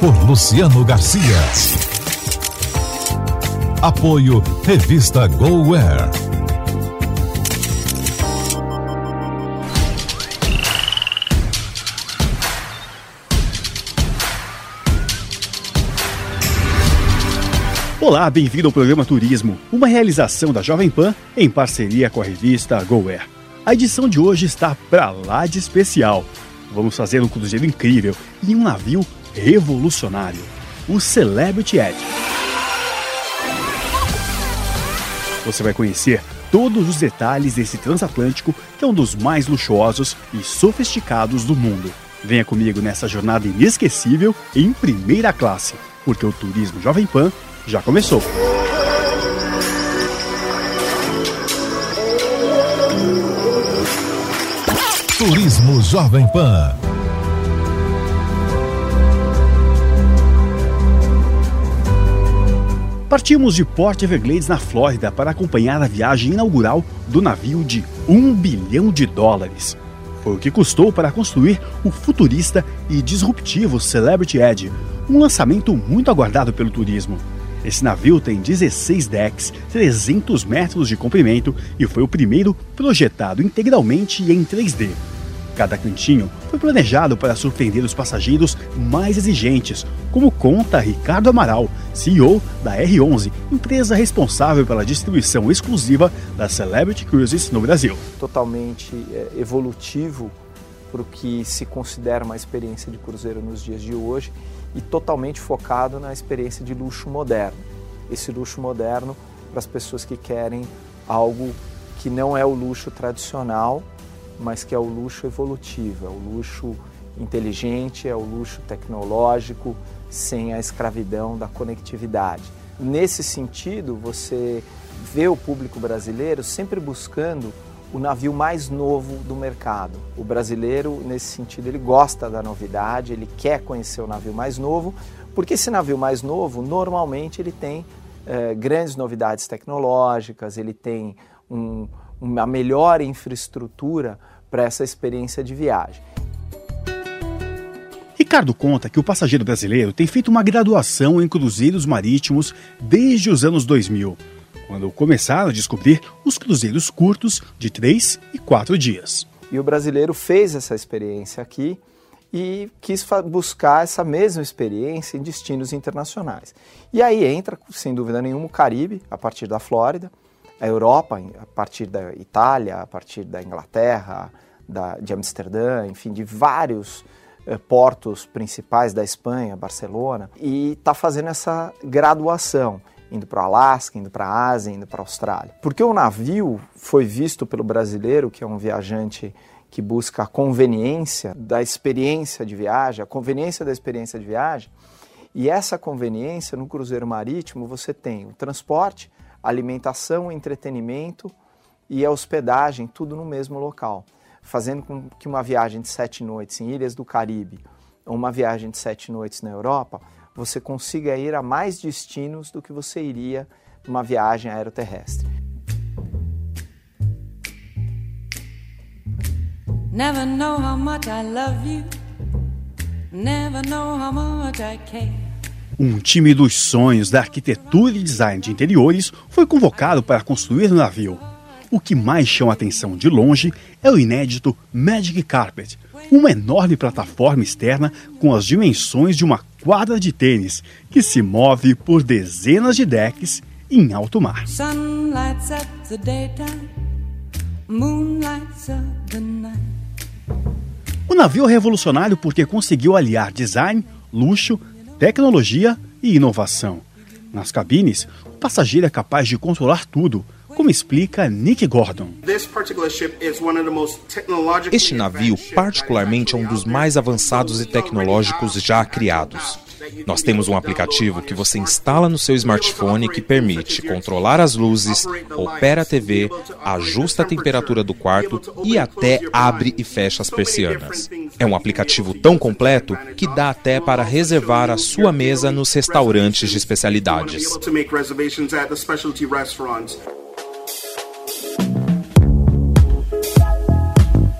Por Luciano Garcia. Apoio Revista GoWare. Olá, bem-vindo ao programa Turismo, uma realização da Jovem Pan em parceria com a revista GoWare. A edição de hoje está pra lá de especial. Vamos fazer um cruzeiro incrível em um navio revolucionário, o Celebrity Edge. Você vai conhecer todos os detalhes desse transatlântico que é um dos mais luxuosos e sofisticados do mundo. Venha comigo nessa jornada inesquecível em primeira classe, porque o Turismo Jovem Pan já começou. Turismo Jovem Pan. Partimos de Port Everglades, na Flórida, para acompanhar a viagem inaugural do navio de um bilhão de dólares. Foi o que custou para construir o futurista e disruptivo Celebrity Edge, um lançamento muito aguardado pelo turismo. Esse navio tem 16 decks, 300 metros de comprimento e foi o primeiro projetado integralmente em 3D. Cada cantinho foi planejado para surpreender os passageiros mais exigentes, como conta Ricardo Amaral, CEO da R11, empresa responsável pela distribuição exclusiva da Celebrity Cruises no Brasil. Totalmente é, evolutivo para o que se considera uma experiência de cruzeiro nos dias de hoje e totalmente focado na experiência de luxo moderno. Esse luxo moderno para as pessoas que querem algo que não é o luxo tradicional, mas que é o luxo evolutivo, é o luxo inteligente, é o luxo tecnológico, sem a escravidão da conectividade. Nesse sentido, você vê o público brasileiro sempre buscando o navio mais novo do mercado. O brasileiro, nesse sentido, ele gosta da novidade, ele quer conhecer o navio mais novo, porque esse navio mais novo, normalmente, ele tem eh, grandes novidades tecnológicas, ele tem um, uma melhor infraestrutura para essa experiência de viagem. Ricardo conta que o passageiro brasileiro tem feito uma graduação em cruzeiros marítimos desde os anos 2000, quando começaram a descobrir os cruzeiros curtos de 3 e 4 dias. E o brasileiro fez essa experiência aqui e quis buscar essa mesma experiência em destinos internacionais. E aí entra, sem dúvida nenhuma, o Caribe, a partir da Flórida, a Europa, a partir da Itália, a partir da Inglaterra, da, de Amsterdã, enfim, de vários eh, portos principais da Espanha, Barcelona, e está fazendo essa graduação, indo para o Alasca, indo para a Ásia, indo para a Austrália. Porque o navio foi visto pelo brasileiro, que é um viajante que busca a conveniência da experiência de viagem, a conveniência da experiência de viagem, e essa conveniência no cruzeiro marítimo você tem o transporte, alimentação, entretenimento e a hospedagem, tudo no mesmo local, fazendo com que uma viagem de sete noites em ilhas do Caribe ou uma viagem de sete noites na Europa, você consiga ir a mais destinos do que você iria numa viagem aeroterrestre. Never know how much I love you. Never know how much I care. Um time dos sonhos da arquitetura e design de interiores foi convocado para construir o navio. O que mais chama atenção de longe é o inédito Magic Carpet, uma enorme plataforma externa com as dimensões de uma quadra de tênis que se move por dezenas de decks em alto mar. O navio é revolucionário porque conseguiu aliar design, luxo, tecnologia e inovação. Nas cabines, o passageiro é capaz de controlar tudo, como explica Nick Gordon. Este navio, particularmente, é um dos mais avançados e tecnológicos já criados. Nós temos um aplicativo que você instala no seu smartphone que permite controlar as luzes, opera a TV, ajusta a temperatura do quarto e até abre e fecha as persianas. É um aplicativo tão completo que dá até para reservar a sua mesa nos restaurantes de especialidades.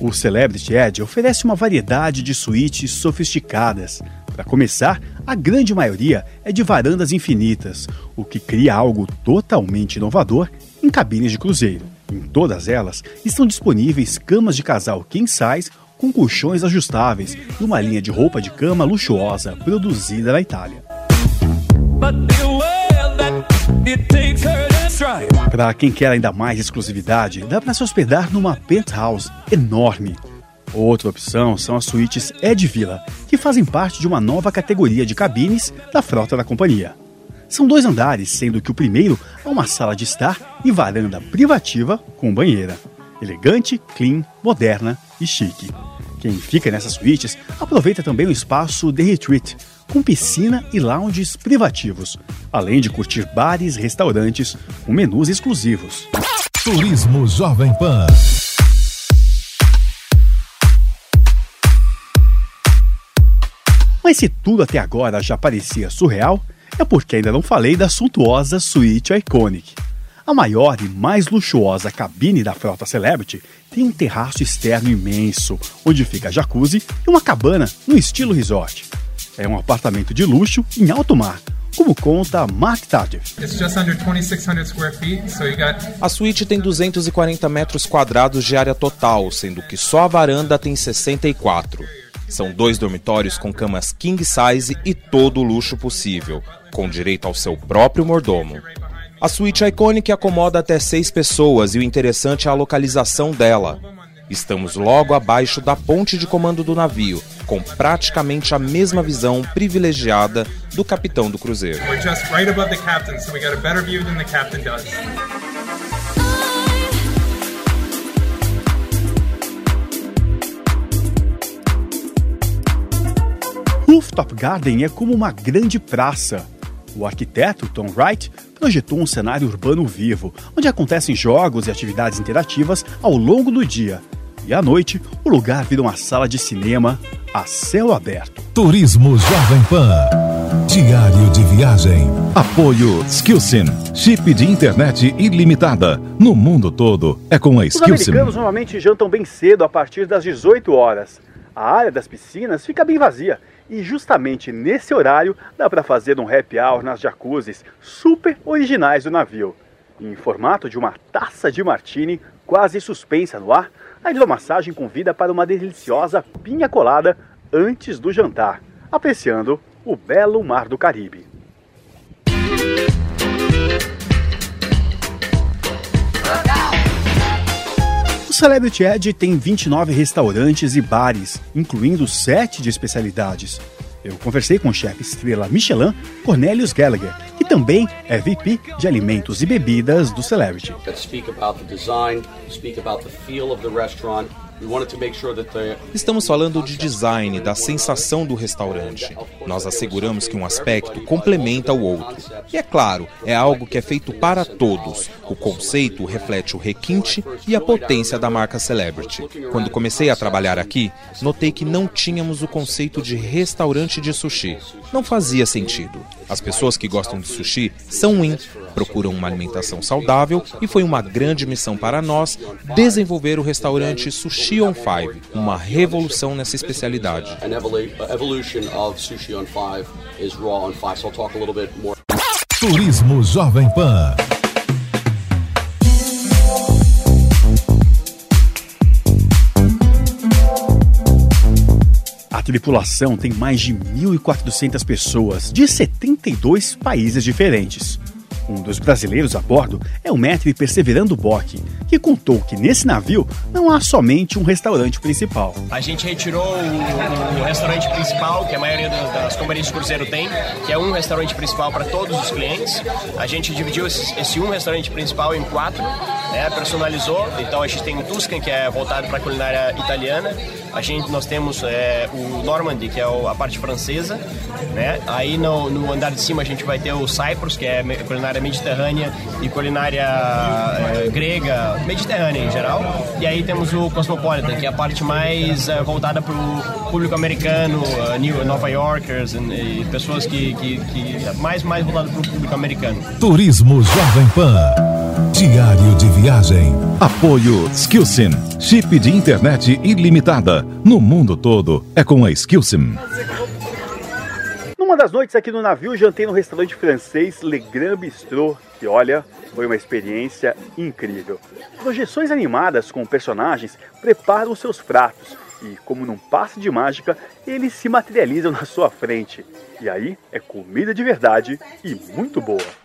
O Celebrity Edge oferece uma variedade de suítes sofisticadas. Para começar, a grande maioria é de varandas infinitas, o que cria algo totalmente inovador em cabines de cruzeiro. Em todas elas estão disponíveis camas de casal king size com colchões ajustáveis e uma linha de roupa de cama luxuosa produzida na Itália. Para quem quer ainda mais exclusividade, dá para se hospedar numa penthouse enorme. Outra opção são as suítes Ed Villa, que fazem parte de uma nova categoria de cabines da frota da companhia. São dois andares, sendo que o primeiro é uma sala de estar e varanda privativa com banheira. Elegante, clean, moderna e chique. Quem fica nessas suítes aproveita também o espaço The Retreat, com piscina e lounges privativos, além de curtir bares e restaurantes com menus exclusivos. Turismo Jovem Pan. Mas se tudo até agora já parecia surreal, é porque ainda não falei da suntuosa Suite Iconic. A maior e mais luxuosa cabine da frota Celebrity tem um terraço externo imenso, onde fica jacuzzi e uma cabana no estilo resort. É um apartamento de luxo em alto mar, como conta Mark Tardif. A suíte tem 240 metros quadrados de área total, sendo que só a varanda tem 64. São dois dormitórios com camas king size e todo o luxo possível, com direito ao seu próprio mordomo. A suíte Iconic acomoda até seis pessoas e o interessante é a localização dela. Estamos logo abaixo da ponte de comando do navio, com praticamente a mesma visão privilegiada do capitão do cruzeiro. Rooftop Garden é como uma grande praça. O arquiteto Tom Wright projetou um cenário urbano vivo, onde acontecem jogos e atividades interativas ao longo do dia. E à noite, o lugar vira uma sala de cinema a céu aberto. Turismo Jovem Pan. Diário de viagem. Apoio Skillsim. Chip de internet ilimitada. No mundo todo é com a Os Skillsim. americanos normalmente jantam bem cedo a partir das 18 horas. A área das piscinas fica bem vazia e justamente nesse horário dá para fazer um happy hour nas jacuzzis super originais do navio. Em formato de uma taça de martini quase suspensa no ar, a hidromassagem convida para uma deliciosa pinha colada antes do jantar, apreciando o belo mar do Caribe. Celebrity Edge tem 29 restaurantes e bares, incluindo 7 de especialidades. Eu conversei com o chefe estrela Michelin, Cornelius Gallagher, que também é VP de alimentos e bebidas do Celebrity. speak about the design, speak about the feel of the restaurant. Estamos falando de design, da sensação do restaurante. Nós asseguramos que um aspecto complementa o outro. E é claro, é algo que é feito para todos. O conceito reflete o requinte e a potência da marca Celebrity. Quando comecei a trabalhar aqui, notei que não tínhamos o conceito de restaurante de sushi. Não fazia sentido. As pessoas que gostam de sushi são in, procuram uma alimentação saudável e foi uma grande missão para nós desenvolver o restaurante Sushi on Five, uma revolução nessa especialidade. an evolu- evolution of sushi on five is raw on five. So I'll talk a little bit more. Turismo Jovem Pan. A tripulação tem mais de 1.400 pessoas de 72 países diferentes. Um dos brasileiros a bordo é o maître Perseverando Bock, que contou que nesse navio não há somente um restaurante principal. A gente retirou o, o restaurante principal, que a maioria das companhias de cruzeiro tem, que é um restaurante principal para todos os clientes. A gente dividiu esse, esse um restaurante principal em quatro, né, personalizou. Então a gente tem o Tuscan, que é voltado para a culinária italiana. A gente, nós temos é, o Normandy, que é a parte francesa. Né? Aí no, no andar de cima a gente vai ter o Cyprus, que é culinária mediterrânea e culinária é, grega, mediterrânea em geral. E aí temos o Cosmopolitan, que é a parte mais é, voltada para o público americano, uh, New, Nova Yorkers e, e pessoas que, que, que mais mais voltado para o público americano. Turismo Jovem Pan. Diário de viagem. Apoio Skillsim. Chip de internet ilimitada. No mundo todo é com a Skillsim. Numa das noites aqui no navio, jantei no restaurante francês Le Grand Bistrot, que olha, foi uma experiência incrível. Projeções animadas com personagens preparam seus pratos e, como num passe de mágica, eles se materializam na sua frente. E aí é comida de verdade e muito boa.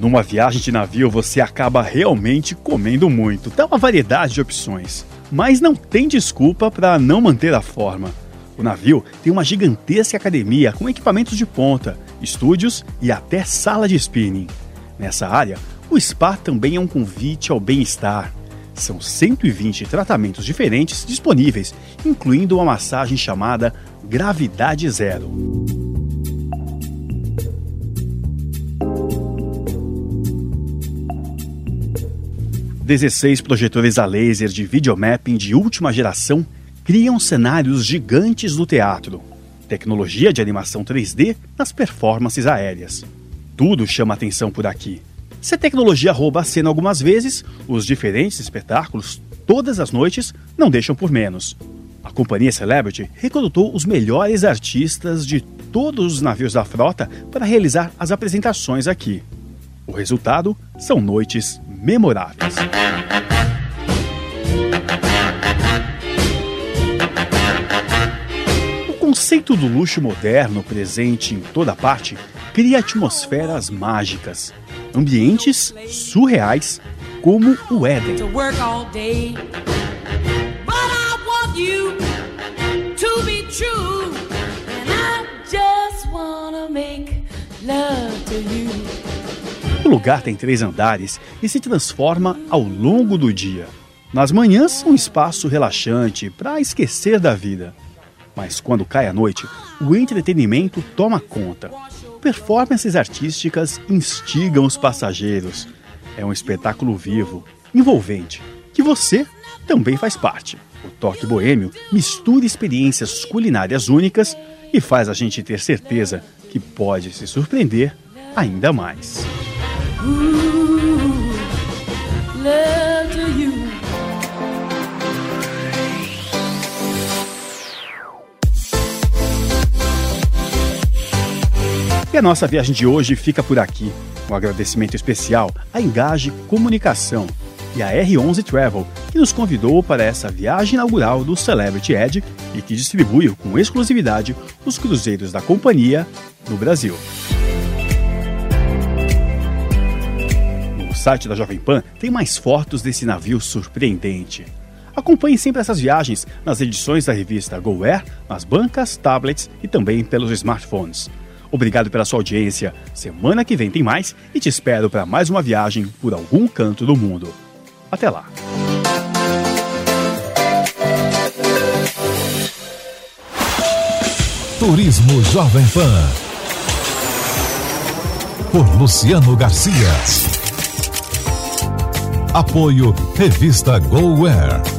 Numa viagem de navio você acaba realmente comendo muito. Dá uma variedade de opções. Mas não tem desculpa para não manter a forma. O navio tem uma gigantesca academia com equipamentos de ponta, estúdios e até sala de spinning. Nessa área, o spa também é um convite ao bem-estar. São 120 tratamentos diferentes disponíveis, incluindo uma massagem chamada Gravidade Zero. Dezesseis projetores a laser de videomapping de última geração criam cenários gigantes do teatro. Tecnologia de animação 3D nas performances aéreas. Tudo chama atenção por aqui. Se a tecnologia rouba a cena algumas vezes, os diferentes espetáculos, todas as noites, não deixam por menos. A companhia Celebrity recrutou os melhores artistas de todos os navios da frota para realizar as apresentações aqui. O resultado são noites memoráveis. O conceito do luxo moderno presente em toda parte cria atmosferas mágicas, ambientes surreais como o Éden. O lugar tem três andares e se transforma ao longo do dia. Nas manhãs, um espaço relaxante para esquecer da vida. Mas quando cai a noite, o entretenimento toma conta. Performances artísticas instigam os passageiros. É um espetáculo vivo, envolvente, que você também faz parte. O Toque Boêmio mistura experiências culinárias únicas e faz a gente ter certeza que pode se surpreender ainda mais. E a nossa viagem de hoje fica por aqui. Um agradecimento especial à Engage Comunicação e à R11 Travel, que nos convidou para essa viagem inaugural do Celebrity Edge e que distribui com exclusividade os cruzeiros da companhia no Brasil. Site da Jovem Pan tem mais fotos desse navio surpreendente. Acompanhe sempre essas viagens nas edições da revista Go Air, nas bancas, tablets e também pelos smartphones. Obrigado pela sua audiência. Semana que vem tem mais e te espero para mais uma viagem por algum canto do mundo. Até lá. Turismo Jovem Pan. Por Luciano Garcia. Apoio Revista Go Air.